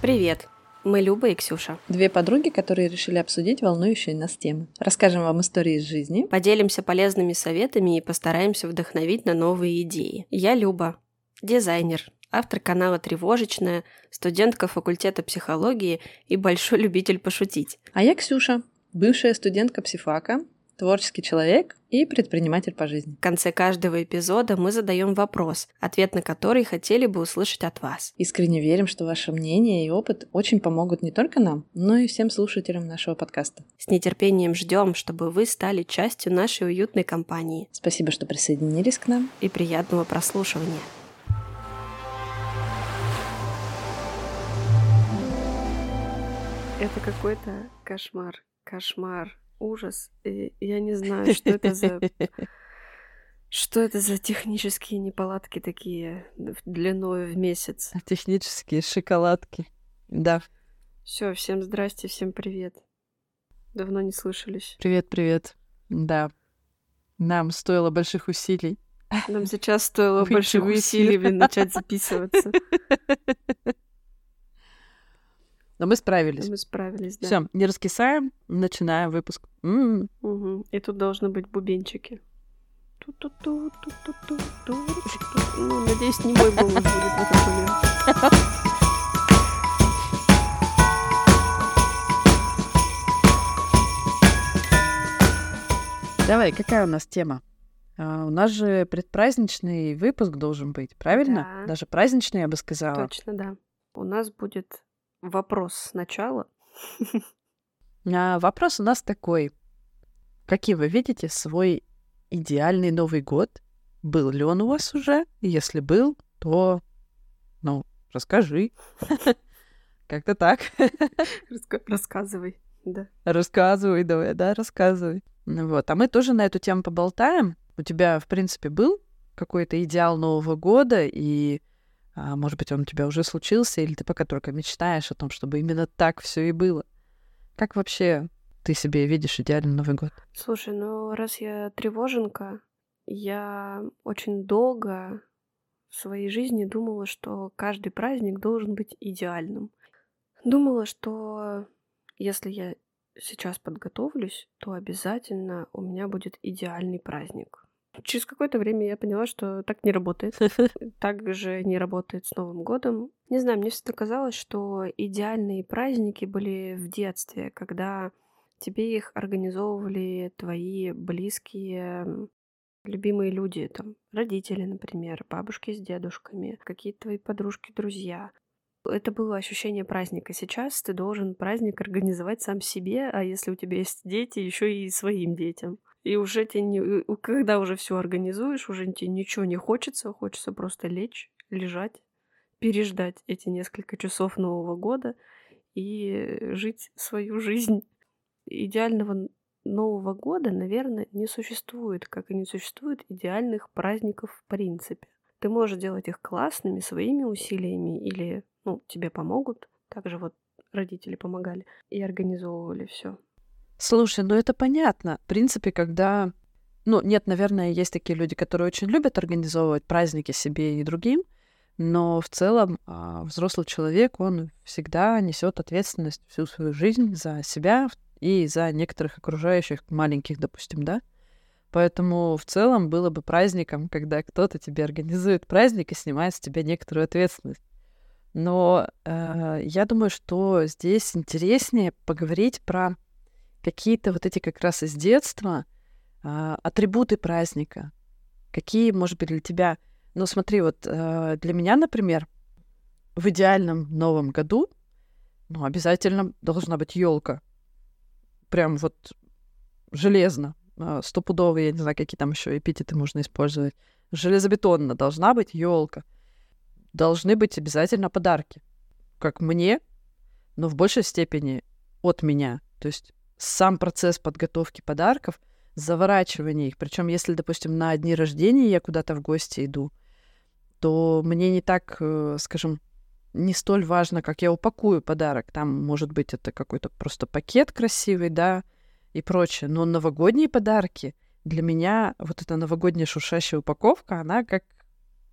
Привет! Мы Люба и Ксюша. Две подруги, которые решили обсудить волнующие нас темы. Расскажем вам истории из жизни. Поделимся полезными советами и постараемся вдохновить на новые идеи. Я Люба, дизайнер, автор канала «Тревожечная», студентка факультета психологии и большой любитель пошутить. А я Ксюша, бывшая студентка психфака, творческий человек и предприниматель по жизни. В конце каждого эпизода мы задаем вопрос, ответ на который хотели бы услышать от вас. Искренне верим, что ваше мнение и опыт очень помогут не только нам, но и всем слушателям нашего подкаста. С нетерпением ждем, чтобы вы стали частью нашей уютной компании. Спасибо, что присоединились к нам. И приятного прослушивания. Это какой-то кошмар, кошмар ужас. И я не знаю, что это за... Что это за технические неполадки такие длиной в месяц? Технические шоколадки. Да. Все, всем здрасте, всем привет. Давно не слышались. Привет, привет. Да. Нам стоило больших усилий. Нам сейчас стоило больших усилий начать записываться. Но мы справились. Мы справились, да. Все, не раскисаем, начинаем выпуск. М-м. Угу. И тут должны быть бубенчики. Ну, надеюсь, не мой голос будет в этом момент. Давай, какая у нас тема? А, у нас же предпраздничный выпуск должен быть, правильно? Да. Даже праздничный, я бы сказала. Точно, да. У нас будет вопрос сначала. А вопрос у нас такой. Какие вы видите свой идеальный Новый год? Был ли он у вас уже? Если был, то, ну, расскажи. Как-то так. Рассказывай, да. Рассказывай, давай, да, рассказывай. Вот, а мы тоже на эту тему поболтаем. У тебя, в принципе, был какой-то идеал Нового года, и а, может быть, он у тебя уже случился, или ты пока только мечтаешь о том, чтобы именно так все и было. Как вообще ты себе видишь идеальный Новый год? Слушай, ну раз я тревоженка, я очень долго в своей жизни думала, что каждый праздник должен быть идеальным. Думала, что если я сейчас подготовлюсь, то обязательно у меня будет идеальный праздник. Через какое-то время я поняла, что так не работает. Так же не работает с Новым годом. Не знаю, мне всегда казалось, что идеальные праздники были в детстве, когда тебе их организовывали твои близкие любимые люди, там, родители, например, бабушки с дедушками, какие-то твои подружки, друзья. Это было ощущение праздника. Сейчас ты должен праздник организовать сам себе, а если у тебя есть дети, еще и своим детям. И уже тебе не... Когда уже все организуешь, уже тебе ничего не хочется, хочется просто лечь, лежать, переждать эти несколько часов Нового года и жить свою жизнь. Идеального Нового года, наверное, не существует, как и не существует идеальных праздников в принципе. Ты можешь делать их классными своими усилиями или, ну, тебе помогут. Также вот родители помогали и организовывали все. Слушай, ну это понятно. В принципе, когда... Ну, нет, наверное, есть такие люди, которые очень любят организовывать праздники себе и другим, но в целом а, взрослый человек, он всегда несет ответственность всю свою жизнь за себя и за некоторых окружающих маленьких, допустим, да? Поэтому в целом было бы праздником, когда кто-то тебе организует праздник и снимает с тебя некоторую ответственность. Но э, я думаю, что здесь интереснее поговорить про какие-то вот эти как раз из детства а, атрибуты праздника. Какие, может быть, для тебя... Ну, смотри, вот а, для меня, например, в идеальном Новом году, ну, обязательно должна быть елка. Прям вот железно, а, стопудово, я не знаю, какие там еще эпитеты можно использовать. Железобетонно должна быть елка. Должны быть обязательно подарки. Как мне, но в большей степени от меня. То есть сам процесс подготовки подарков, заворачивание их. Причем, если, допустим, на дни рождения я куда-то в гости иду, то мне не так, э, скажем, не столь важно, как я упакую подарок. Там, может быть, это какой-то просто пакет красивый, да, и прочее. Но новогодние подарки для меня, вот эта новогодняя шуршащая упаковка, она как,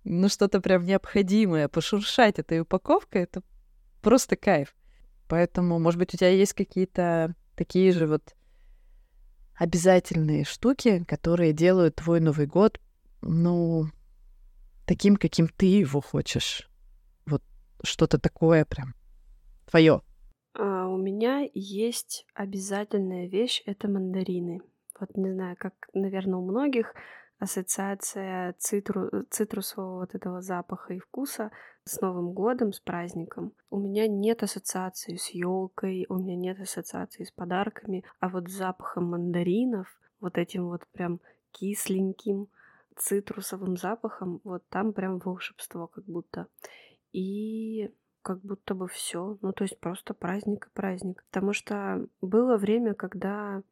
ну, что-то прям необходимое. Пошуршать этой упаковкой, это просто кайф. Поэтому, может быть, у тебя есть какие-то такие же вот обязательные штуки, которые делают твой Новый год, ну, таким, каким ты его хочешь. Вот что-то такое прям твое. А, у меня есть обязательная вещь — это мандарины. Вот не знаю, как, наверное, у многих ассоциация цитру, цитрусового вот этого запаха и вкуса с Новым годом, с праздником. У меня нет ассоциации с елкой, у меня нет ассоциации с подарками, а вот с запахом мандаринов, вот этим вот прям кисленьким цитрусовым запахом, вот там прям волшебство как будто. И как будто бы все. Ну, то есть просто праздник и праздник. Потому что было время, когда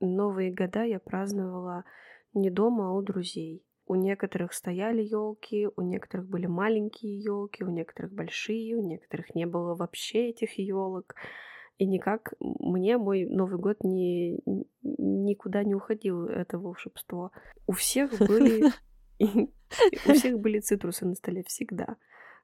Новые года я праздновала не дома, а у друзей. У некоторых стояли елки, у некоторых были маленькие елки, у некоторых большие, у некоторых не было вообще этих елок. И никак мне мой Новый год не, никуда не уходил, это волшебство. У всех были у всех были цитрусы на столе всегда.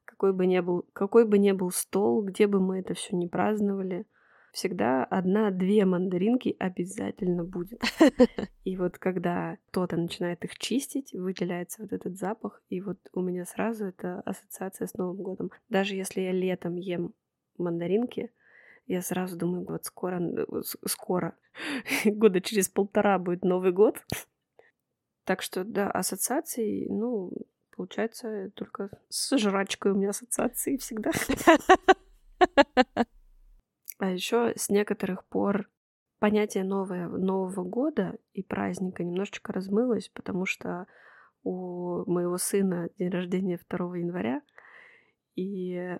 Какой бы ни был, какой бы ни был стол, где бы мы это все не праздновали, всегда одна-две мандаринки обязательно будет. И вот когда кто-то начинает их чистить, выделяется вот этот запах, и вот у меня сразу это ассоциация с Новым годом. Даже если я летом ем мандаринки, я сразу думаю, вот скоро, скоро, года через полтора будет Новый год. Так что, да, ассоциации, ну, получается, только с жрачкой у меня ассоциации всегда. А еще с некоторых пор понятие новое, Нового года и праздника немножечко размылось, потому что у моего сына день рождения 2 января, и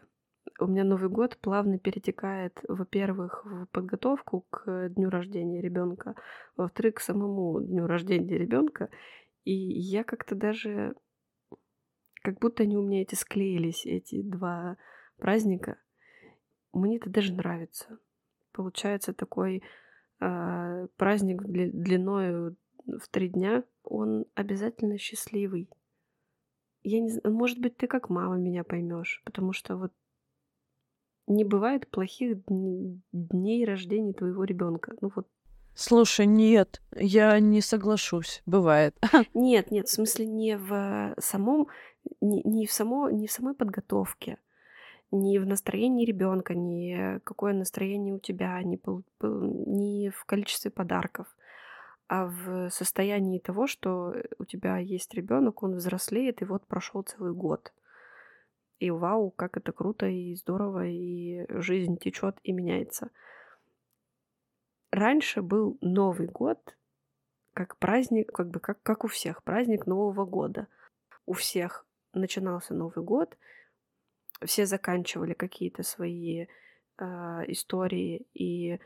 у меня Новый год плавно перетекает, во-первых, в подготовку к дню рождения ребенка, во-вторых, к самому дню рождения ребенка. И я как-то даже, как будто они у меня эти склеились, эти два праздника. Мне это даже нравится. Получается такой э, праздник длиной в три дня, он обязательно счастливый. Я не знаю, может быть, ты как мама меня поймешь, потому что вот не бывает плохих дней рождения твоего ребенка. Ну вот. Слушай, нет, я не соглашусь. Бывает. Нет, нет, в смысле не в самом, не, не в само, не в самой подготовке, не в настроении ребенка, не какое настроение у тебя, не, не в количестве подарков, а в состоянии того, что у тебя есть ребенок, он взрослеет, и вот прошел целый год. И вау, как это круто и здорово, и жизнь течет и меняется. Раньше был Новый год, как праздник, как бы как, как у всех, праздник Нового года. У всех начинался Новый год, все заканчивали какие-то свои э, истории и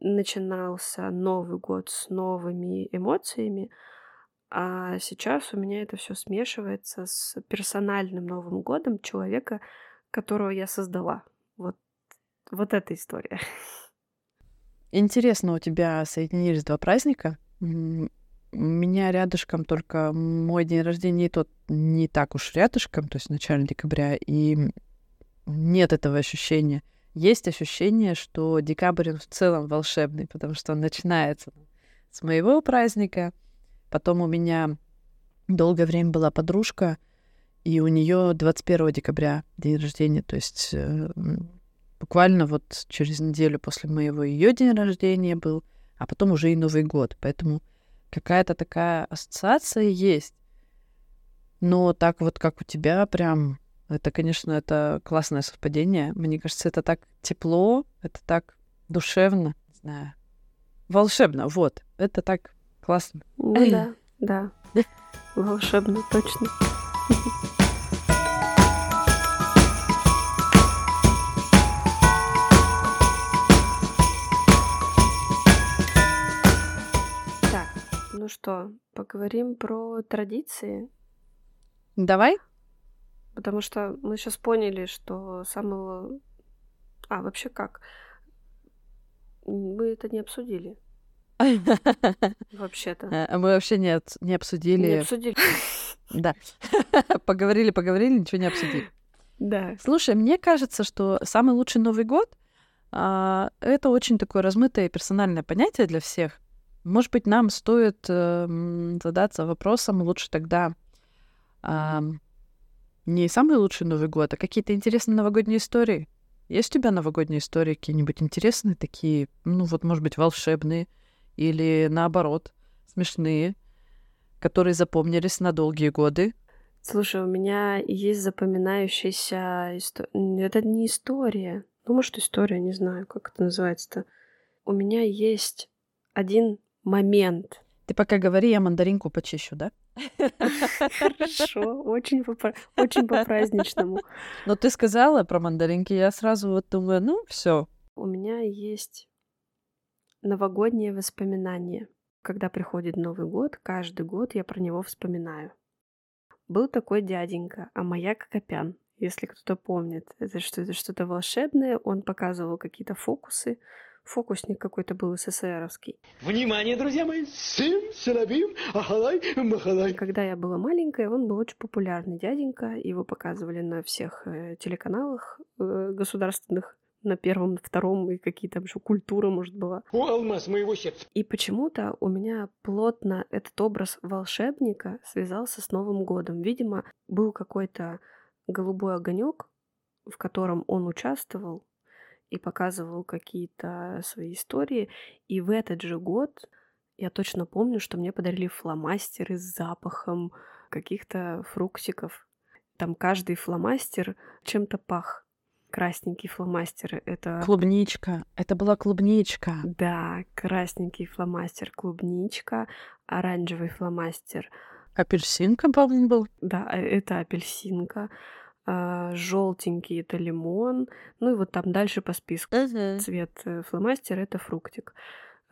начинался Новый год с новыми эмоциями, а сейчас у меня это все смешивается с персональным Новым годом человека, которого я создала. Вот, вот эта история. Интересно, у тебя соединились два праздника. У меня рядышком только мой день рождения, и тот не так уж рядышком, то есть в начале декабря, и нет этого ощущения. Есть ощущение, что декабрь в целом волшебный, потому что он начинается с моего праздника, потом у меня долгое время была подружка, и у нее 21 декабря день рождения, то есть э, буквально вот через неделю после моего ее день рождения был, а потом уже и Новый год, поэтому какая-то такая ассоциация есть. Но так вот, как у тебя, прям, это, конечно, это классное совпадение. Мне кажется, это так тепло, это так душевно, не знаю, волшебно, вот. Это так классно. Ну да, да. Волшебно, точно. Ну что, поговорим про традиции? Давай. Потому что мы сейчас поняли, что самого... А, вообще как? Мы это не обсудили. Вообще-то. А мы вообще нет, не обсудили. Не обсудили. Да. Поговорили, поговорили, ничего не обсудили. Да. Слушай, мне кажется, что самый лучший Новый год а, это очень такое размытое персональное понятие для всех. Может быть, нам стоит э, задаться вопросом лучше тогда э, не самый лучший Новый год, а какие-то интересные новогодние истории. Есть у тебя новогодние истории какие-нибудь интересные такие, ну вот, может быть, волшебные или наоборот, смешные, которые запомнились на долгие годы? Слушай, у меня есть запоминающаяся история. Это не история. Ну, может, история, не знаю, как это называется-то. У меня есть один момент. Ты пока говори, я мандаринку почищу, да? Хорошо, очень по, очень по-праздничному. Но ты сказала про мандаринки, я сразу вот думаю, ну, все. У меня есть новогодние воспоминания. Когда приходит Новый год, каждый год я про него вспоминаю. Был такой дяденька, а моя Копян, если кто-то помнит. Это что-то что волшебное, он показывал какие-то фокусы, фокусник какой-то был СССРовский. Внимание, друзья мои! Сим, силабим, ахалай, махалай. Когда я была маленькая, он был очень популярный дяденька. Его показывали на всех э, телеканалах э, государственных на первом, на втором, и какие там еще культура, может, была. О, алмаз моего сердца! И почему-то у меня плотно этот образ волшебника связался с Новым годом. Видимо, был какой-то голубой огонек, в котором он участвовал, и показывал какие-то свои истории. И в этот же год я точно помню, что мне подарили фломастеры с запахом каких-то фруктиков. Там каждый фломастер чем-то пах. Красненький фломастер — это... Клубничка. Это была клубничка. Да, красненький фломастер — клубничка, оранжевый фломастер — Апельсинка, по-моему, был. Да, э, это апельсинка желтенький это лимон, ну и вот там дальше по списку. Uh-huh. Цвет э, фломастер это фруктик.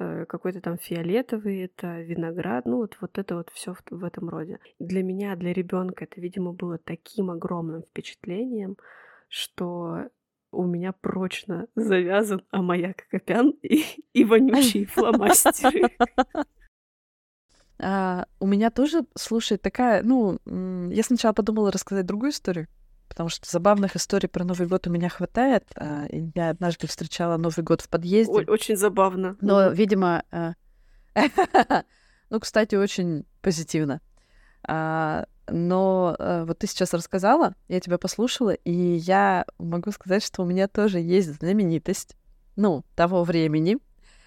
Э, какой-то там фиолетовый, это виноград, ну вот, вот это вот все в, в этом роде. Для меня, для ребенка это, видимо, было таким огромным впечатлением, что у меня прочно завязан Амаяк Копян и, и вонючие фломастеры. А, у меня тоже, слушай, такая, ну, я сначала подумала рассказать другую историю, потому что забавных историй про Новый год у меня хватает. А, я однажды встречала Новый год в подъезде. Очень забавно. Но, видимо, а, ну, кстати, очень позитивно. А, но вот ты сейчас рассказала, я тебя послушала, и я могу сказать, что у меня тоже есть знаменитость, ну, того времени,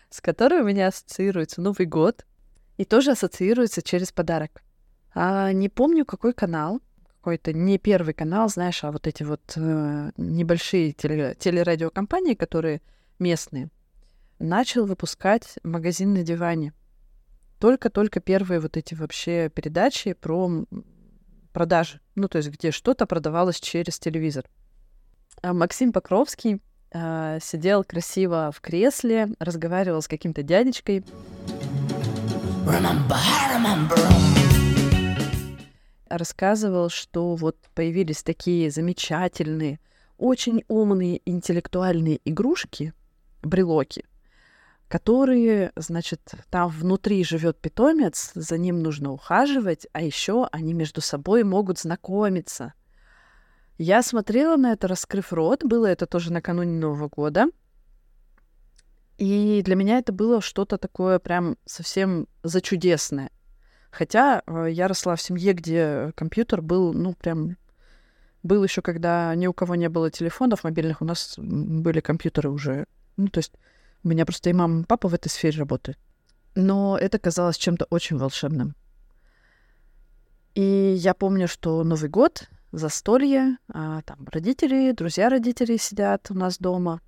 с которой у меня ассоциируется Новый год, и тоже ассоциируется через подарок. А, не помню, какой канал, какой-то не первый канал, знаешь, а вот эти вот э, небольшие теле, телерадиокомпании, которые местные, начал выпускать магазин на диване. Только-только первые вот эти вообще передачи про продажи. Ну, то есть где что-то продавалось через телевизор. А Максим Покровский э, сидел красиво в кресле, разговаривал с каким-то дядечкой. Remember, remember рассказывал, что вот появились такие замечательные, очень умные интеллектуальные игрушки, брелоки, которые, значит, там внутри живет питомец, за ним нужно ухаживать, а еще они между собой могут знакомиться. Я смотрела на это, раскрыв рот, было это тоже накануне Нового года. И для меня это было что-то такое прям совсем зачудесное. Хотя э, я росла в семье, где компьютер был, ну, прям был еще, когда ни у кого не было телефонов мобильных, у нас были компьютеры уже. Ну, то есть у меня просто и мама, и папа в этой сфере работают. Но это казалось чем-то очень волшебным. И я помню, что Новый год, застолье, а, там родители, друзья родителей сидят у нас дома.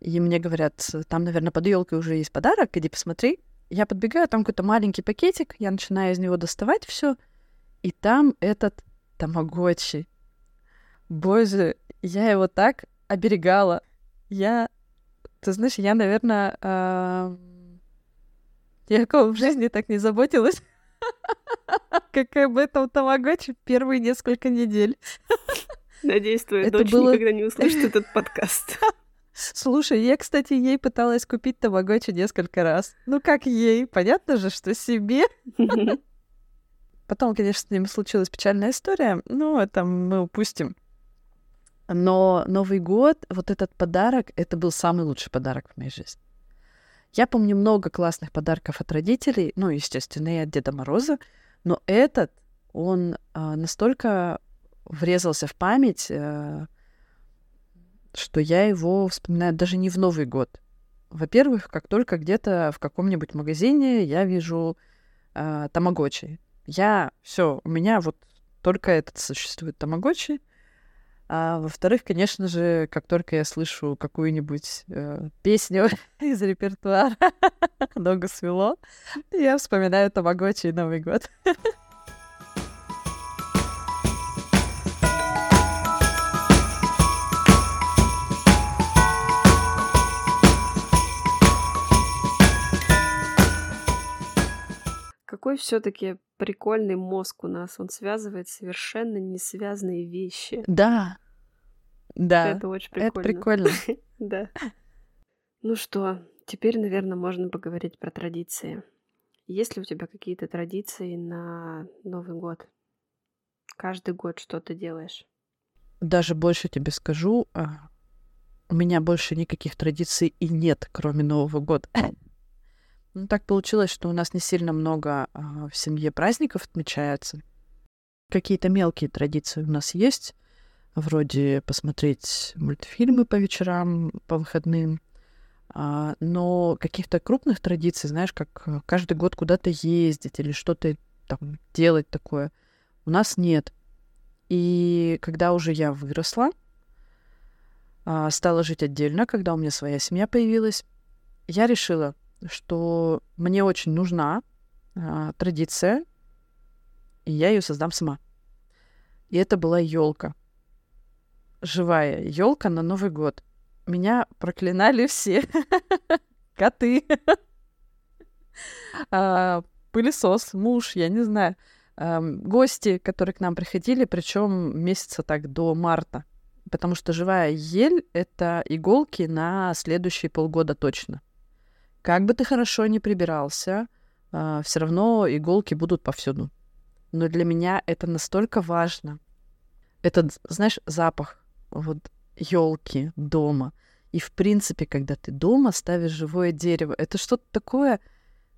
И мне говорят, там, наверное, под елкой уже есть подарок, иди посмотри. Я подбегаю, там какой-то маленький пакетик, я начинаю из него доставать все, и там этот тамагочи. Боже, я его так оберегала. Я, ты знаешь, я, наверное, э... я в жизни так не заботилась, как об этом тамагочи первые несколько недель. Надеюсь, твоя дочь никогда не услышит этот подкаст. Слушай, я, кстати, ей пыталась купить тамагочи несколько раз. Ну как ей? Понятно же, что себе. Потом, конечно, с ним случилась печальная история, но это мы упустим. Но Новый год, вот этот подарок, это был самый лучший подарок в моей жизни. Я помню много классных подарков от родителей, ну, естественно, и от Деда Мороза, но этот, он а, настолько врезался в память, а, что я его вспоминаю даже не в Новый год. Во-первых, как только где-то в каком-нибудь магазине я вижу а, тамагочи. Я все, у меня вот только этот существует тамагочи. А во-вторых, конечно же, как только я слышу какую-нибудь э, песню из репертуара «Ногу свело», я вспоминаю Тамагочи и Новый год. Какой все-таки прикольный мозг у нас. Он связывает совершенно не связанные вещи. Да, да. Это очень прикольно. Это прикольно. Да. Ну что, теперь, наверное, можно поговорить про традиции. Есть ли у тебя какие-то традиции на Новый год? Каждый год что ты делаешь? Даже больше тебе скажу, а, у меня больше никаких традиций и нет, кроме Нового года. Ну, так получилось, что у нас не сильно много а, в семье праздников отмечается. Какие-то мелкие традиции у нас есть, вроде посмотреть мультфильмы по вечерам, по выходным. А, но каких-то крупных традиций, знаешь, как э, каждый год куда-то ездить или что-то там делать такое, у нас нет. И когда уже я выросла, а, стала жить отдельно, когда у меня своя семья появилась, я решила, что мне очень нужна а, традиция, и я ее создам сама. И это была елка живая елка на Новый год. Меня проклинали все. Коты. а, пылесос, муж, я не знаю. Гости, которые к нам приходили, причем месяца так до марта. Потому что живая ель — это иголки на следующие полгода точно. Как бы ты хорошо ни прибирался, а, все равно иголки будут повсюду. Но для меня это настолько важно. Этот, знаешь, запах вот елки дома. И в принципе, когда ты дома ставишь живое дерево, это что-то такое,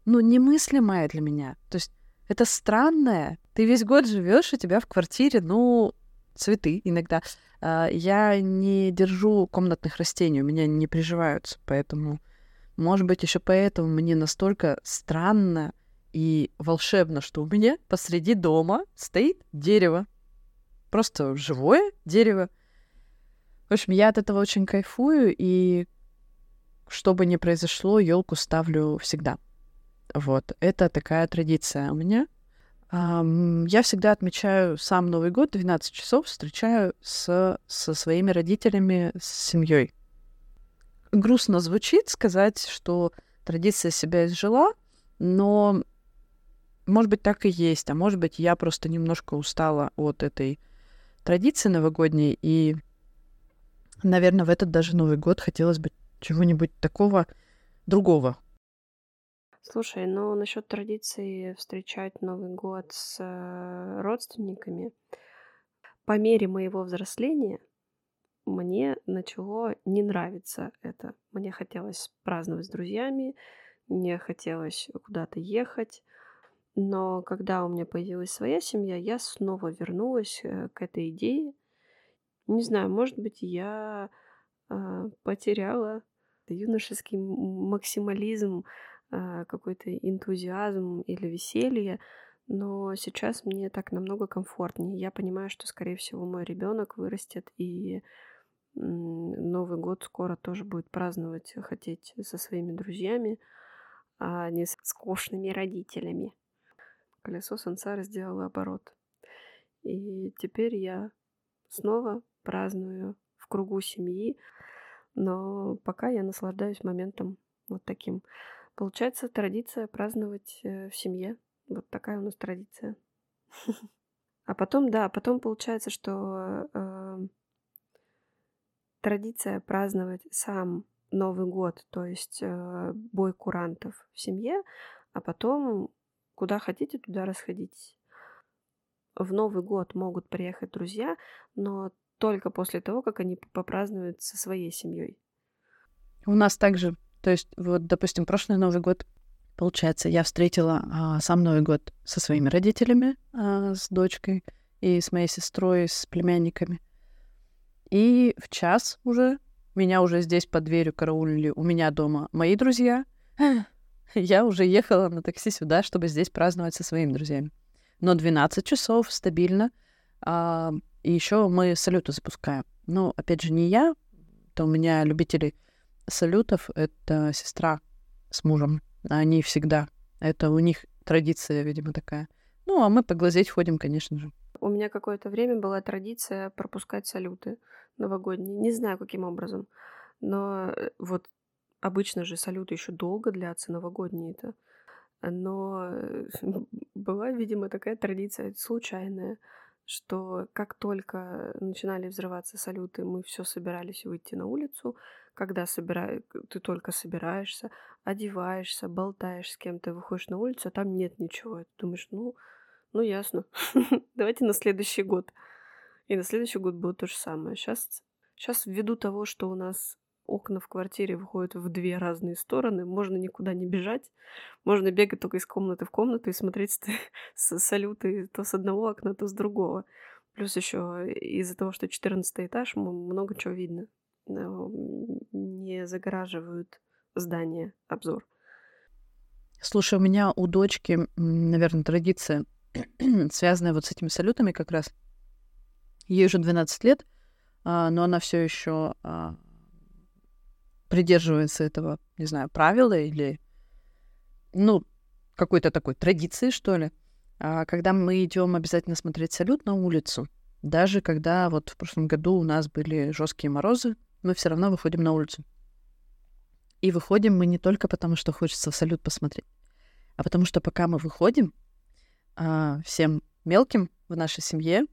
ну, немыслимое для меня. То есть это странное. Ты весь год живешь, у тебя в квартире, ну, цветы иногда. А, я не держу комнатных растений, у меня не приживаются, поэтому, может быть, еще поэтому мне настолько странно и волшебно, что у меня посреди дома стоит дерево. Просто живое дерево. В общем, я от этого очень кайфую, и что бы ни произошло, елку ставлю всегда. Вот, это такая традиция у меня. Я всегда отмечаю сам Новый год, 12 часов встречаю с, со своими родителями, с семьей. Грустно звучит сказать, что традиция себя изжила, но, может быть, так и есть, а может быть, я просто немножко устала от этой традиции новогодней, и Наверное, в этот даже Новый год хотелось бы чего-нибудь такого другого. Слушай, ну насчет традиции встречать Новый год с э, родственниками, по мере моего взросления мне начало не нравиться это. Мне хотелось праздновать с друзьями, мне хотелось куда-то ехать. Но когда у меня появилась своя семья, я снова вернулась э, к этой идее – не знаю, может быть, я а, потеряла юношеский максимализм, а, какой-то энтузиазм или веселье, но сейчас мне так намного комфортнее. Я понимаю, что, скорее всего, мой ребенок вырастет и Новый год скоро тоже будет праздновать, хотеть со своими друзьями, а не с скучными родителями. Колесо сансары сделало оборот. И теперь я снова праздную в кругу семьи, но пока я наслаждаюсь моментом вот таким. Получается традиция праздновать э, в семье. Вот такая у нас традиция. А потом, да, потом получается, что э, традиция праздновать сам Новый год, то есть э, бой курантов в семье, а потом куда хотите, туда расходитесь. В Новый год могут приехать друзья, но только после того, как они попразднуют со своей семьей. У нас также, то есть, вот, допустим, прошлый Новый год, получается, я встретила а, сам Новый год со своими родителями, а, с дочкой и с моей сестрой, с племянниками. И в час уже меня уже здесь под дверью караулили у меня дома мои друзья. Я уже ехала на такси сюда, чтобы здесь праздновать со своими друзьями. Но 12 часов стабильно. А, и еще мы салюты запускаем. Ну, опять же, не я, то у меня любители салютов — это сестра с мужем. Они всегда. Это у них традиция, видимо, такая. Ну, а мы поглазеть ходим, конечно же. У меня какое-то время была традиция пропускать салюты новогодние. Не знаю, каким образом. Но э, вот обычно же салюты еще долго длятся, новогодние-то. Но э, была, видимо, такая традиция случайная, что как только начинали взрываться салюты, мы все собирались выйти на улицу. Когда собира... ты только собираешься, одеваешься, болтаешь с кем-то, выходишь на улицу, а там нет ничего. ты думаешь, ну, ну ясно, давайте на следующий год. И на следующий год было то же самое. Сейчас, сейчас ввиду того, что у нас окна в квартире выходят в две разные стороны, можно никуда не бежать, можно бегать только из комнаты в комнату и смотреть салюты то с одного окна, то с другого. Плюс еще из-за того, что 14 этаж, много чего видно. Не загораживают здание, обзор. Слушай, у меня у дочки, наверное, традиция, связанная вот с этими салютами как раз. Ей уже 12 лет, а, но она все еще а, придерживается этого, не знаю, правила или, ну, какой-то такой традиции, что ли. А когда мы идем обязательно смотреть салют на улицу, даже когда вот в прошлом году у нас были жесткие морозы, мы все равно выходим на улицу. И выходим мы не только потому, что хочется в салют посмотреть, а потому что пока мы выходим, а, всем мелким в нашей семье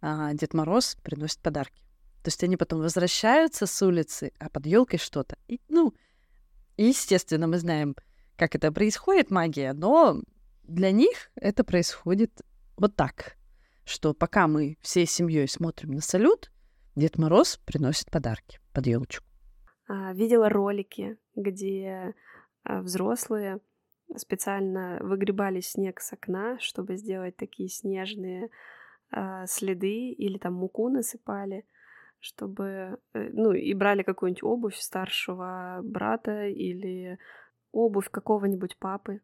а, Дед Мороз приносит подарки. То есть они потом возвращаются с улицы, а под елкой что-то. И, ну, естественно, мы знаем, как это происходит, магия, но для них это происходит вот так, что пока мы всей семьей смотрим на салют, Дед Мороз приносит подарки под елочку. А, видела ролики, где а, взрослые специально выгребали снег с окна, чтобы сделать такие снежные а, следы, или там муку насыпали чтобы, э, ну, и брали какую-нибудь обувь старшего брата или обувь какого-нибудь папы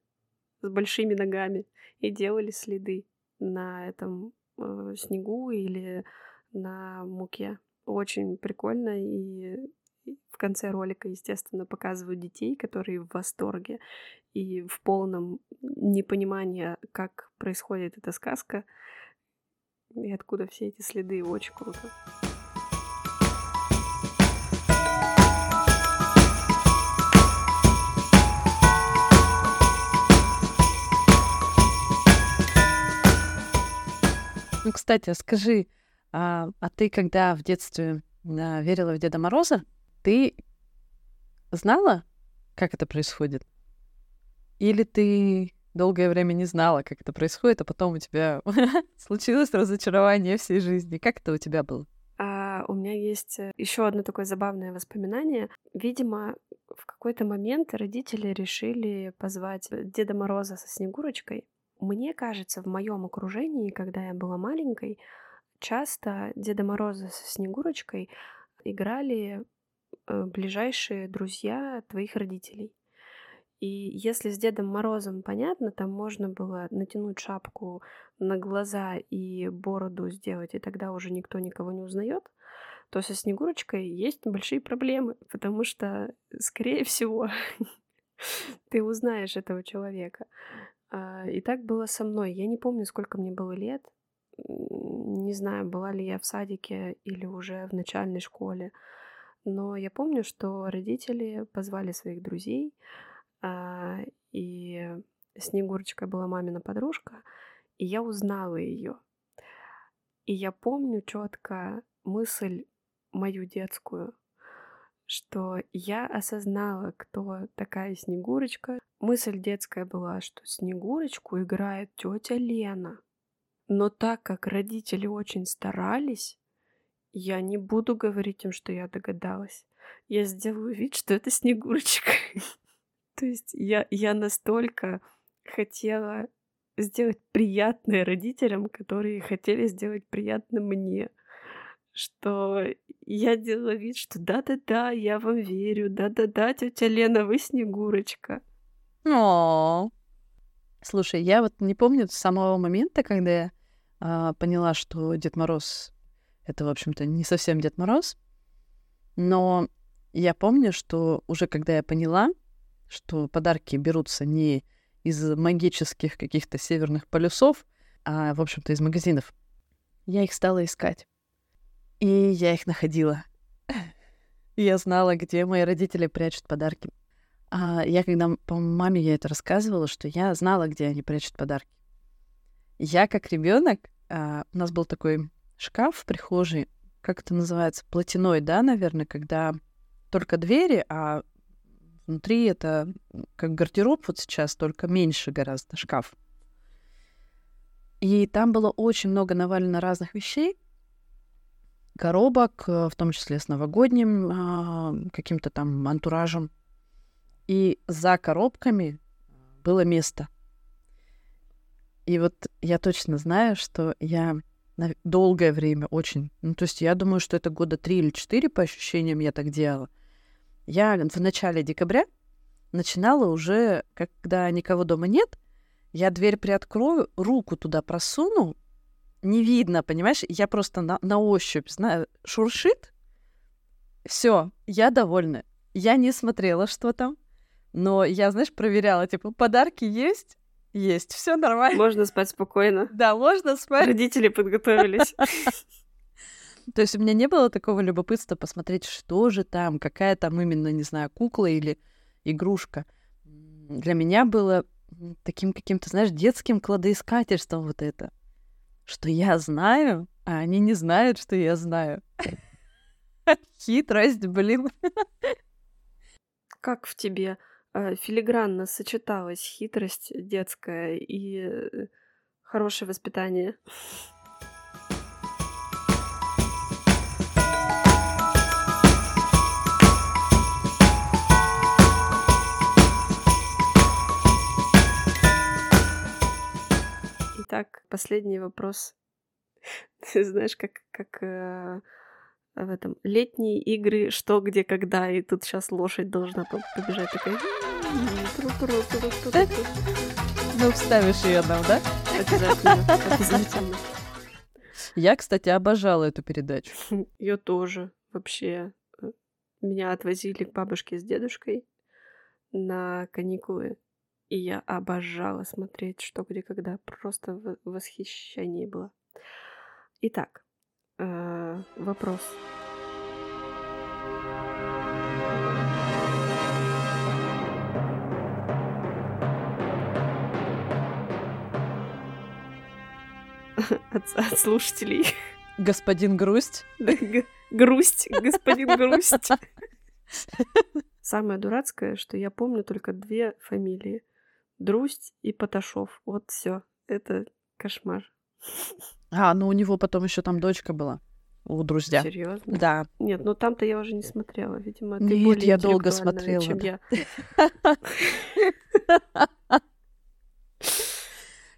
с большими ногами и делали следы на этом э, снегу или на муке. Очень прикольно и в конце ролика, естественно, показывают детей, которые в восторге и в полном непонимании, как происходит эта сказка и откуда все эти следы. Очень круто. Ну, кстати, скажи, а, а ты когда в детстве а, верила в Деда Мороза, ты знала, как это происходит? Или ты долгое время не знала, как это происходит, а потом у тебя случилось разочарование всей жизни? Как это у тебя было? А, у меня есть э, еще одно такое забавное воспоминание. Видимо, в какой-то момент родители решили позвать Деда Мороза со Снегурочкой мне кажется, в моем окружении, когда я была маленькой, часто Деда Мороза со Снегурочкой играли э, ближайшие друзья твоих родителей. И если с Дедом Морозом понятно, там можно было натянуть шапку на глаза и бороду сделать, и тогда уже никто никого не узнает, то со Снегурочкой есть большие проблемы, потому что, скорее всего, ты узнаешь этого человека. А, и так было со мной. Я не помню, сколько мне было лет. Не знаю, была ли я в садике или уже в начальной школе. Но я помню, что родители позвали своих друзей, а, и Снегурочка была мамина подружка, и я узнала ее. И я помню четко мысль мою детскую, что я осознала, кто такая Снегурочка. Мысль детская была, что Снегурочку играет тетя Лена. Но так как родители очень старались, Я не буду говорить им, что я догадалась. Я сделаю вид, что это Снегурочка. То есть я, я настолько хотела сделать приятное родителям, которые хотели сделать приятно мне, что я делала вид, что да-да-да, я вам верю, да-да-да, тетя Лена, вы Снегурочка. О, слушай, я вот не помню самого момента, когда я а, поняла, что Дед Мороз это, в общем-то, не совсем Дед Мороз, но я помню, что уже когда я поняла, что подарки берутся не из магических каких-то северных полюсов, а, в общем-то, из магазинов, я их стала искать. И я их находила. Я знала, где мои родители прячут подарки. А я когда, по маме я это рассказывала, что я знала, где они прячут подарки. Я как ребенок, а, у нас был такой шкаф в прихожей, как это называется, платяной, да, наверное, когда только двери, а внутри это как гардероб вот сейчас, только меньше гораздо шкаф. И там было очень много навалено разных вещей, коробок, э, в том числе с новогодним а, каким-то там антуражем. И за коробками было место. И вот я точно знаю, что я на долгое время очень, ну то есть я думаю, что это года три или четыре по ощущениям я так делала. Я в начале декабря начинала уже, когда никого дома нет, я дверь приоткрою, руку туда просуну, не видно, понимаешь? Я просто на, на ощупь знаю, шуршит. Все, я довольна. Я не смотрела, что там. Но я, знаешь, проверяла, типа, подарки есть? Есть, все нормально. Можно спать спокойно. Да, можно спать. Родители подготовились. То есть у меня не было такого любопытства посмотреть, что же там, какая там именно, не знаю, кукла или игрушка. Для меня было таким каким-то, знаешь, детским кладоискательством вот это. Что я знаю, а они не знают, что я знаю. Хитрость, блин. Как в тебе филигранно сочеталась хитрость детская и э, хорошее воспитание? Итак, последний вопрос. Знаешь, как, как э, в этом летние игры, что, где, когда, и тут сейчас лошадь должна побежать такая. Ну, вставишь ее нам, да? Обязательно, обязательно. Я, кстати, обожала эту передачу. Ее тоже вообще. э, Меня отвозили к бабушке с дедушкой на каникулы. И я обожала смотреть что, где, когда. Просто в восхищении была. Итак, э, вопрос. От, от слушателей. Господин Грусть. Грусть, господин Грусть. Самое дурацкое, что я помню только две фамилии. Друсть и Поташов. Вот все. Это кошмар. А, ну у него потом еще там дочка была. У друзья. Серьезно? Да. Нет, ну там-то я уже не смотрела. Видимо, ты Нет, более я долго смотрела, чем я.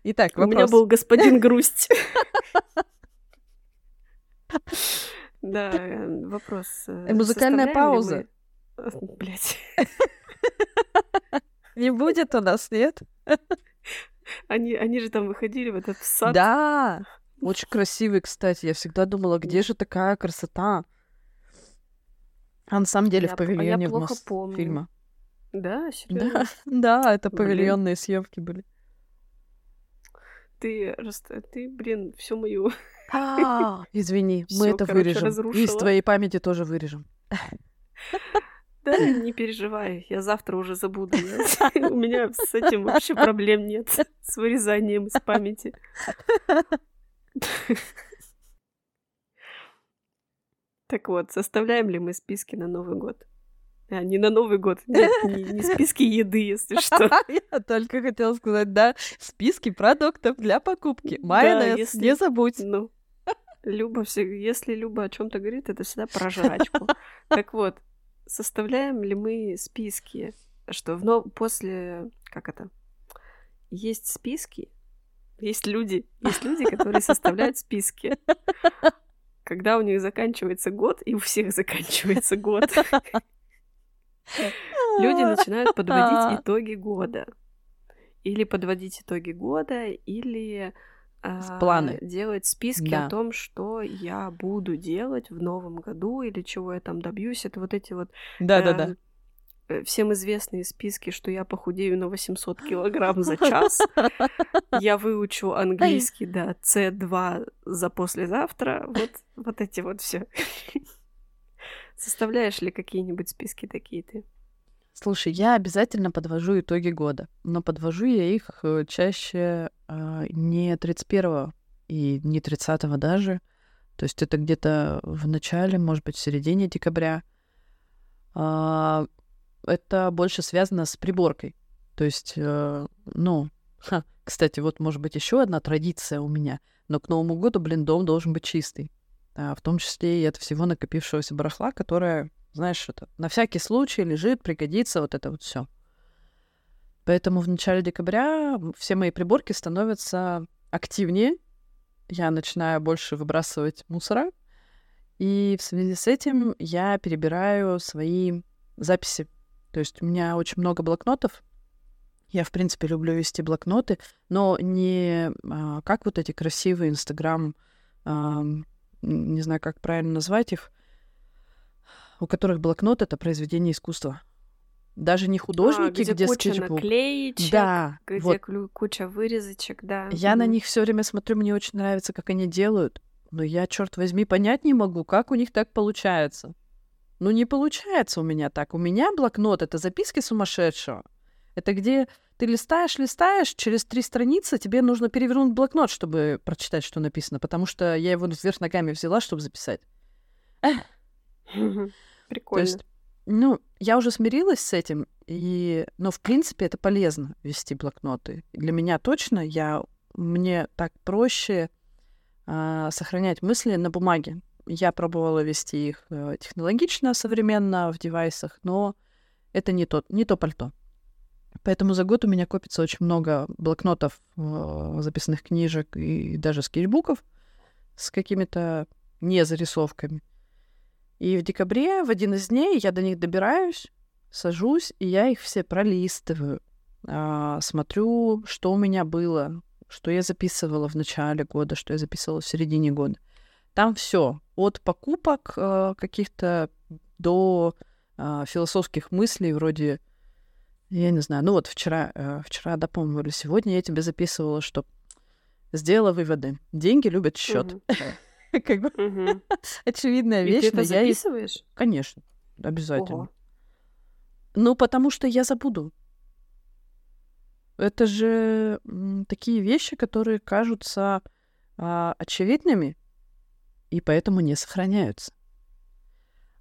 Итак, У меня вопрос. был господин Грусть. Да, э, вопрос. э, Э, музыкальная пауза. мы- Блядь. Не будет у нас, нет? Они, они же там выходили в этот сад. Да. Очень красивый, кстати. Я всегда думала, где же такая красота? А на самом деле Я в а павильоне в плохо Мос- помню. фильма. Да, серьезно? Да, да, это Блин. павильонные съемки были. Ты, ты, блин, всю мою... Извини, мы это вырежем. И из твоей памяти тоже вырежем. Да, не переживай, я завтра уже забуду. У меня с этим вообще проблем нет. С вырезанием из памяти. Так вот, составляем ли мы списки на Новый год? А, не на Новый год, нет, не, не списки еды, если что. Я только хотела сказать, да, списки продуктов для покупки. Майонез, не забудь. Ну, Люба все, если Люба о чем-то говорит, это всегда про жрачку. Так вот, составляем ли мы списки, что в но... после, как это, есть списки, есть люди, есть люди, которые составляют списки. Когда у них заканчивается год, и у всех заканчивается год, люди начинают подводить итоги года. Или подводить итоги года, или а, планы. делать списки да. о том, что я буду делать в новом году или чего я там добьюсь. Это вот эти вот да, да, да. Э, всем известные списки, что я похудею на 800 килограмм за час. Я выучу английский, да, C2 за послезавтра. Вот, вот эти вот все. Составляешь ли какие-нибудь списки такие ты? Слушай, я обязательно подвожу итоги года, но подвожу я их э, чаще э, не 31 и не 30 даже. То есть это где-то в начале, может быть, в середине декабря. Э, это больше связано с приборкой. То есть, э, ну, ха, кстати, вот может быть еще одна традиция у меня, но к Новому году, блин, дом должен быть чистый. А, в том числе и от всего накопившегося барахла, которое знаешь, это на всякий случай лежит, пригодится, вот это вот все. Поэтому в начале декабря все мои приборки становятся активнее. Я начинаю больше выбрасывать мусора. И в связи с этим я перебираю свои записи. То есть у меня очень много блокнотов. Я, в принципе, люблю вести блокноты, но не а, как вот эти красивые Инстаграм, а, не знаю, как правильно назвать их, у которых блокнот — это произведение искусства. Даже не художники, а, где, где куча скетчбук. наклеечек, да, где вот. куча вырезочек, да. Я mm. на них все время смотрю, мне очень нравится, как они делают. Но я, черт возьми, понять не могу, как у них так получается. Ну, не получается у меня так. У меня блокнот — это записки сумасшедшего. Это где ты листаешь, листаешь, через три страницы тебе нужно перевернуть блокнот, чтобы прочитать, что написано, потому что я его вверх ногами взяла, чтобы записать. Прикольно. То есть, ну, я уже смирилась с этим, и, но в принципе это полезно вести блокноты. Для меня точно, я мне так проще э, сохранять мысли на бумаге. Я пробовала вести их э, технологично, современно в девайсах, но это не то, не то пальто. Поэтому за год у меня копится очень много блокнотов, э, записанных книжек и даже скетчбуков с какими-то не зарисовками. И в декабре, в один из дней, я до них добираюсь, сажусь, и я их все пролистываю, а, смотрю, что у меня было, что я записывала в начале года, что я записывала в середине года. Там все, от покупок а, каких-то до а, философских мыслей вроде, я не знаю, ну вот вчера, а, вчера, да, по-моему, или сегодня я тебе записывала, что сделала выводы. Деньги любят счет. Как бы очевидная вещь. Ты это записываешь? Конечно, обязательно. Ну, потому что я забуду. Это же такие вещи, которые кажутся а, очевидными и поэтому не сохраняются.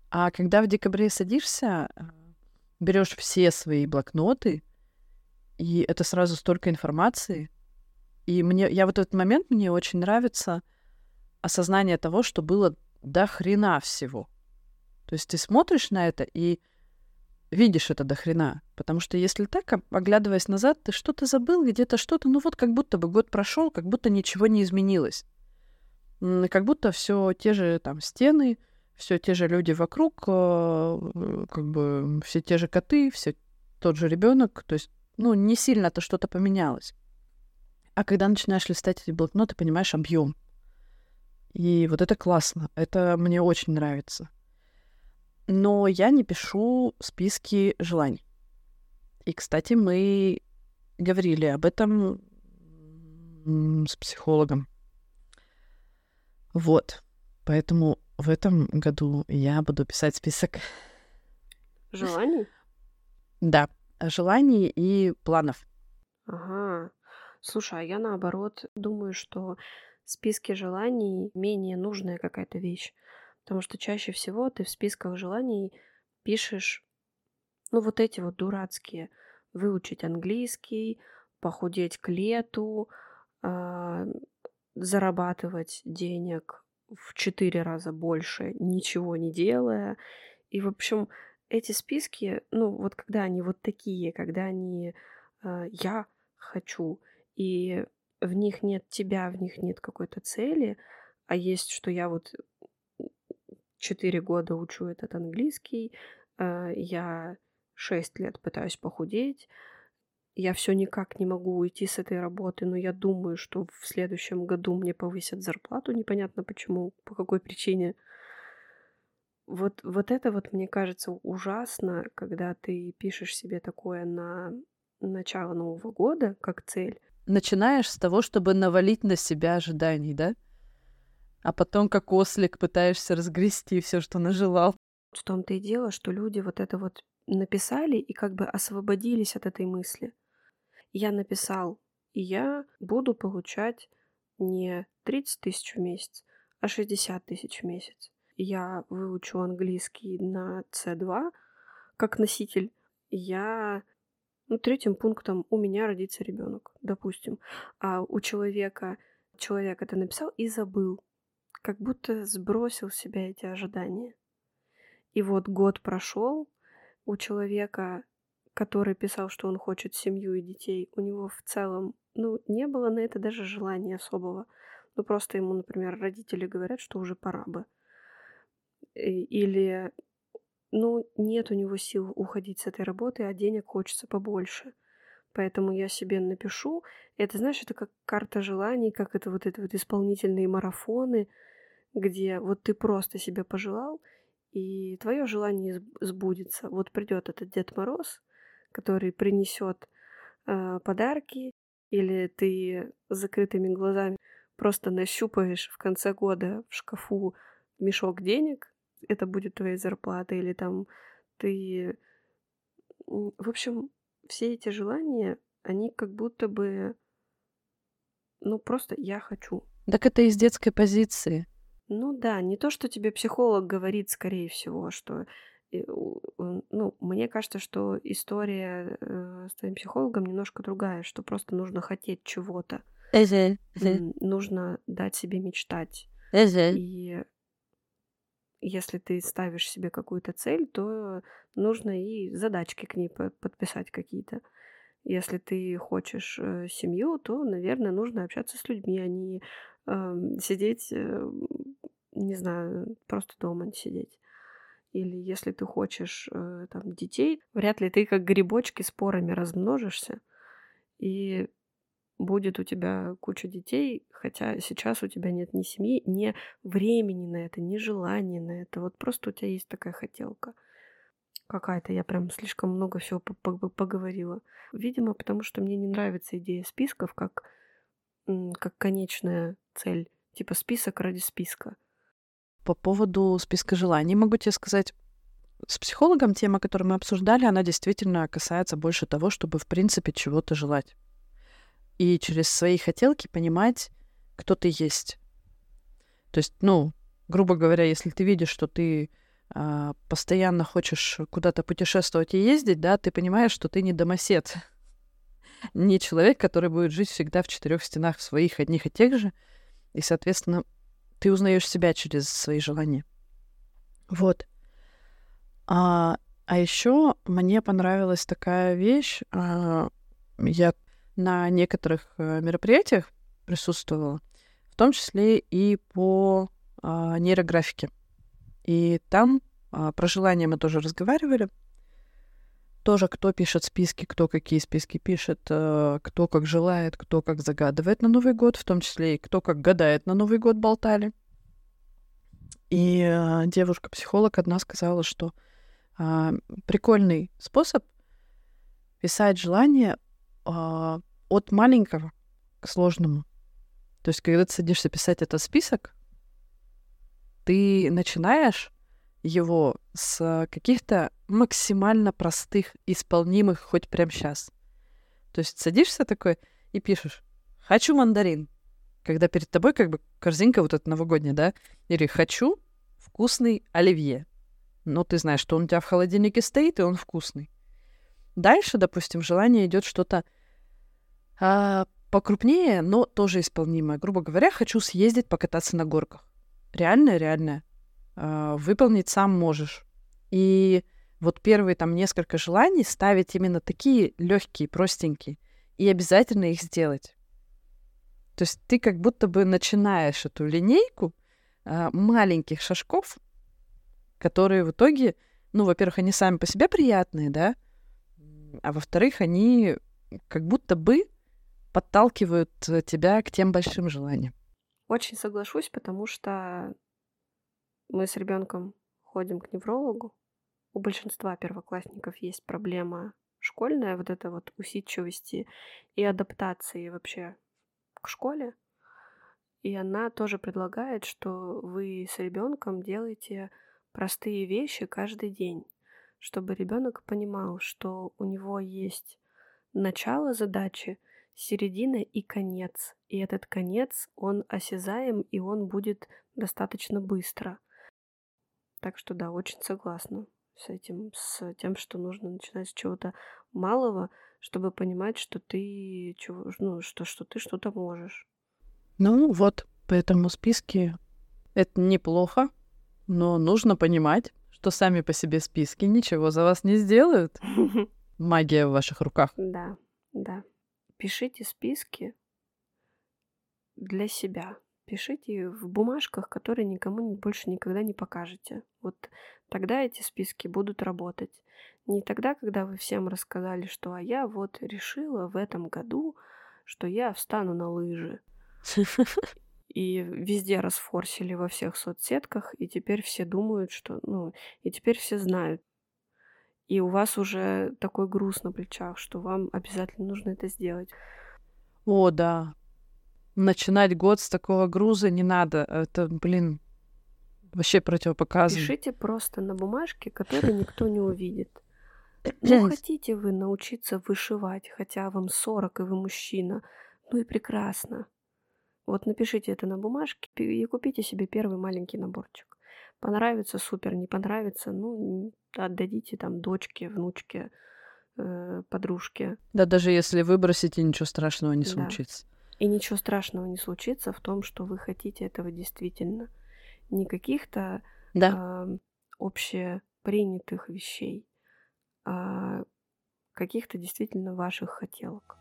А когда в декабре садишься, а, берешь все свои блокноты, и это сразу столько информации. И мне, я вот этот момент мне очень нравится — осознание того, что было до хрена всего. То есть ты смотришь на это и видишь это до хрена. Потому что если так, оглядываясь назад, ты что-то забыл, где-то что-то, ну вот как будто бы год прошел, как будто ничего не изменилось. Как будто все те же там стены, все те же люди вокруг, э, как бы все те же коты, все тот же ребенок. То есть, ну, не сильно-то что-то поменялось. А когда начинаешь листать эти блокноты, понимаешь объем. И вот это классно. Это мне очень нравится. Но я не пишу списки желаний. И, кстати, мы говорили об этом с психологом. Вот. Поэтому в этом году я буду писать список. Желаний? Да, желаний и планов. Ага. Слушай, а я наоборот думаю, что списке желаний менее нужная какая-то вещь. Потому что чаще всего ты в списках желаний пишешь, ну, вот эти вот дурацкие. Выучить английский, похудеть к лету, э, зарабатывать денег в четыре раза больше, ничего не делая. И, в общем, эти списки, ну, вот когда они вот такие, когда они э, «я хочу», и в них нет тебя, в них нет какой-то цели, а есть, что я вот четыре года учу этот английский, э, я шесть лет пытаюсь похудеть, я все никак не могу уйти с этой работы, но я думаю, что в следующем году мне повысят зарплату, непонятно почему, по какой причине. Вот, вот это вот, мне кажется, ужасно, когда ты пишешь себе такое на начало Нового года как цель. Начинаешь с того, чтобы навалить на себя ожиданий, да? А потом, как ослик, пытаешься разгрести все, что нажелал. В том-то и дело, что люди вот это вот написали и как бы освободились от этой мысли я написал, и я буду получать не 30 тысяч в месяц, а 60 тысяч в месяц. Я выучу английский на C2 как носитель. Я ну, третьим пунктом у меня родится ребенок, допустим. А у человека человек это написал и забыл. Как будто сбросил с себя эти ожидания. И вот год прошел, у человека который писал, что он хочет семью и детей, у него в целом, ну, не было на это даже желания особого. Ну, просто ему, например, родители говорят, что уже пора бы. Или, ну, нет у него сил уходить с этой работы, а денег хочется побольше. Поэтому я себе напишу. Это, знаешь, это как карта желаний, как это вот эти вот исполнительные марафоны, где вот ты просто себе пожелал, и твое желание сбудется. Вот придет этот Дед Мороз, который принесет э, подарки, или ты с закрытыми глазами просто нащупаешь в конце года в шкафу мешок денег, это будет твоя зарплата, или там ты... В общем, все эти желания, они как будто бы, ну, просто я хочу. Так это из детской позиции. Ну да, не то, что тебе психолог говорит, скорее всего, что ну, мне кажется, что история э, с твоим психологом немножко другая, что просто нужно хотеть чего-то. Нужно дать себе мечтать. И если ты ставишь себе какую-то цель, то нужно и задачки к ней подписать какие-то. Если ты хочешь э, семью, то, наверное, нужно общаться с людьми, а не э, сидеть, э, не знаю, просто дома сидеть или если ты хочешь э, там детей, вряд ли ты как грибочки спорами размножишься, и будет у тебя куча детей, хотя сейчас у тебя нет ни семьи, ни времени на это, ни желания на это. Вот просто у тебя есть такая хотелка. Какая-то я прям слишком много всего поговорила. Видимо, потому что мне не нравится идея списков как, как конечная цель. Типа список ради списка. По поводу списка желаний могу тебе сказать, с психологом тема, которую мы обсуждали, она действительно касается больше того, чтобы, в принципе, чего-то желать. И через свои хотелки понимать, кто ты есть. То есть, ну, грубо говоря, если ты видишь, что ты а, постоянно хочешь куда-то путешествовать и ездить, да, ты понимаешь, что ты не домосед. не человек, который будет жить всегда в четырех стенах своих одних и тех же. И, соответственно, ты узнаешь себя через свои желания. Вот. А, а еще мне понравилась такая вещь. А, я на некоторых э, мероприятиях присутствовала, в том числе и по а, нейрографике. И там а, про желания мы тоже разговаривали. Тоже кто пишет списки, кто какие списки пишет, э, кто как желает, кто как загадывает на Новый год, в том числе и кто как гадает на Новый год болтали. И э, девушка-психолог одна сказала, что э, прикольный способ писать желание э, от маленького к сложному. То есть, когда ты садишься писать этот список, ты начинаешь его с каких-то максимально простых, исполнимых хоть прямо сейчас. То есть садишься такой и пишешь «хочу мандарин», когда перед тобой как бы корзинка вот эта новогодняя, да, или «хочу вкусный оливье». Ну, ты знаешь, что он у тебя в холодильнике стоит, и он вкусный. Дальше, допустим, желание идет что-то а, покрупнее, но тоже исполнимое. Грубо говоря, хочу съездить покататься на горках. реальное, реальное. Э, выполнить сам можешь. И вот первые там несколько желаний ставить именно такие легкие, простенькие, и обязательно их сделать. То есть ты как будто бы начинаешь эту линейку э, маленьких шажков, которые в итоге, ну, во-первых, они сами по себе приятные, да, а во-вторых, они как будто бы подталкивают тебя к тем большим желаниям. Очень соглашусь, потому что мы с ребенком ходим к неврологу. У большинства первоклассников есть проблема школьная, вот это вот усидчивости и адаптации вообще к школе. И она тоже предлагает, что вы с ребенком делаете простые вещи каждый день, чтобы ребенок понимал, что у него есть начало задачи, середина и конец. И этот конец, он осязаем, и он будет достаточно быстро. Так что да, очень согласна с этим, с тем, что нужно начинать с чего-то малого, чтобы понимать, что ты чего, ну, что, что ты что-то можешь. Ну вот, поэтому списки это неплохо, но нужно понимать, что сами по себе списки ничего за вас не сделают. Магия в ваших руках. Да, да. Пишите списки для себя. Пишите в бумажках, которые никому больше никогда не покажете. Вот тогда эти списки будут работать. Не тогда, когда вы всем рассказали, что а я вот решила в этом году, что я встану на лыжи. И везде расфорсили во всех соцсетках, и теперь все думают, что, ну, и теперь все знают. И у вас уже такой груз на плечах, что вам обязательно нужно это сделать. О, да, начинать год с такого груза не надо. Это, блин, вообще противопоказано. Пишите просто на бумажке, которую никто не увидит. Ну, хотите вы научиться вышивать, хотя вам 40 и вы мужчина, ну и прекрасно. Вот напишите это на бумажке и купите себе первый маленький наборчик. Понравится, супер, не понравится, ну, отдадите там дочке, внучке, э, подружке. Да, даже если выбросите, ничего страшного не случится. Да. И ничего страшного не случится в том, что вы хотите этого действительно. Не каких-то да. э, общепринятых вещей, а каких-то действительно ваших хотелок.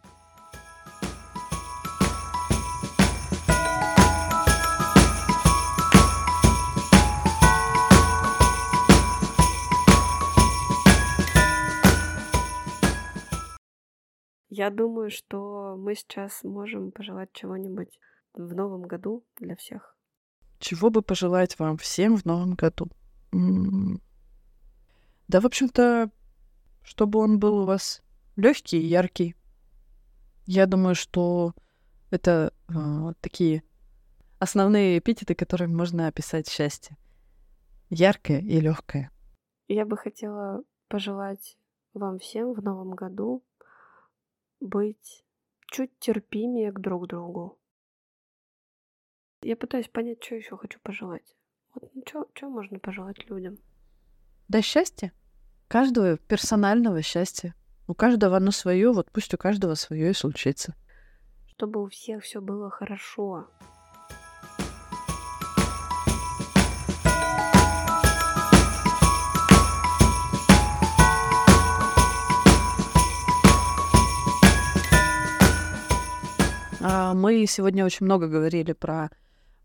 Я думаю, что мы сейчас можем пожелать чего-нибудь в новом году для всех. Чего бы пожелать вам всем в новом году? Да, в общем-то, чтобы он был у вас легкий и яркий. Я думаю, что это э, такие основные эпитеты, которыми можно описать счастье. Яркое и легкое. Я бы хотела пожелать вам всем в новом году быть чуть терпимее к друг другу. Я пытаюсь понять, что еще хочу пожелать. Вот ну, что можно пожелать людям? Да счастья. Каждого персонального счастья. У каждого оно свое, вот пусть у каждого свое и случится. Чтобы у всех все было хорошо. А, мы сегодня очень много говорили про,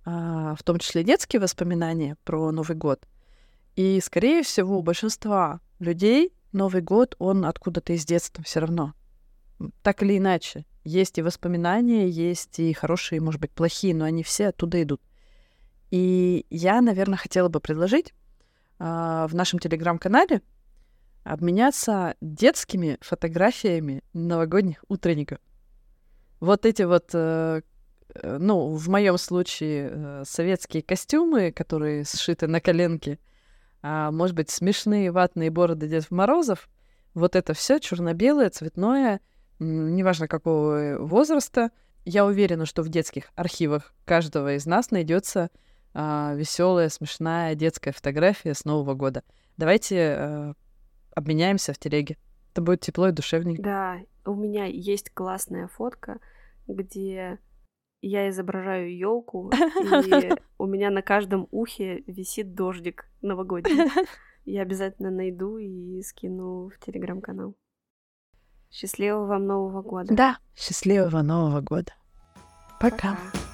в том числе, детские воспоминания про Новый год. И, скорее всего, у большинства людей Новый год, он откуда-то из детства все равно. Так или иначе. Есть и воспоминания, есть и хорошие, может быть, плохие, но они все оттуда идут. И я, наверное, хотела бы предложить э, в нашем телеграм-канале обменяться детскими фотографиями новогодних утренников вот эти вот, э, ну, в моем случае, э, советские костюмы, которые сшиты на коленке, а, может быть, смешные ватные бороды Дед Морозов, вот это все черно-белое, цветное, неважно какого возраста. Я уверена, что в детских архивах каждого из нас найдется а, веселая, смешная детская фотография с Нового года. Давайте а, обменяемся в телеге. Это будет тепло и душевненько. Да, у меня есть классная фотка, где я изображаю елку, и у меня на каждом ухе висит дождик новогодний. Я обязательно найду и скину в телеграм-канал. Счастливого вам Нового года. Да, счастливого Нового года. Пока. Пока.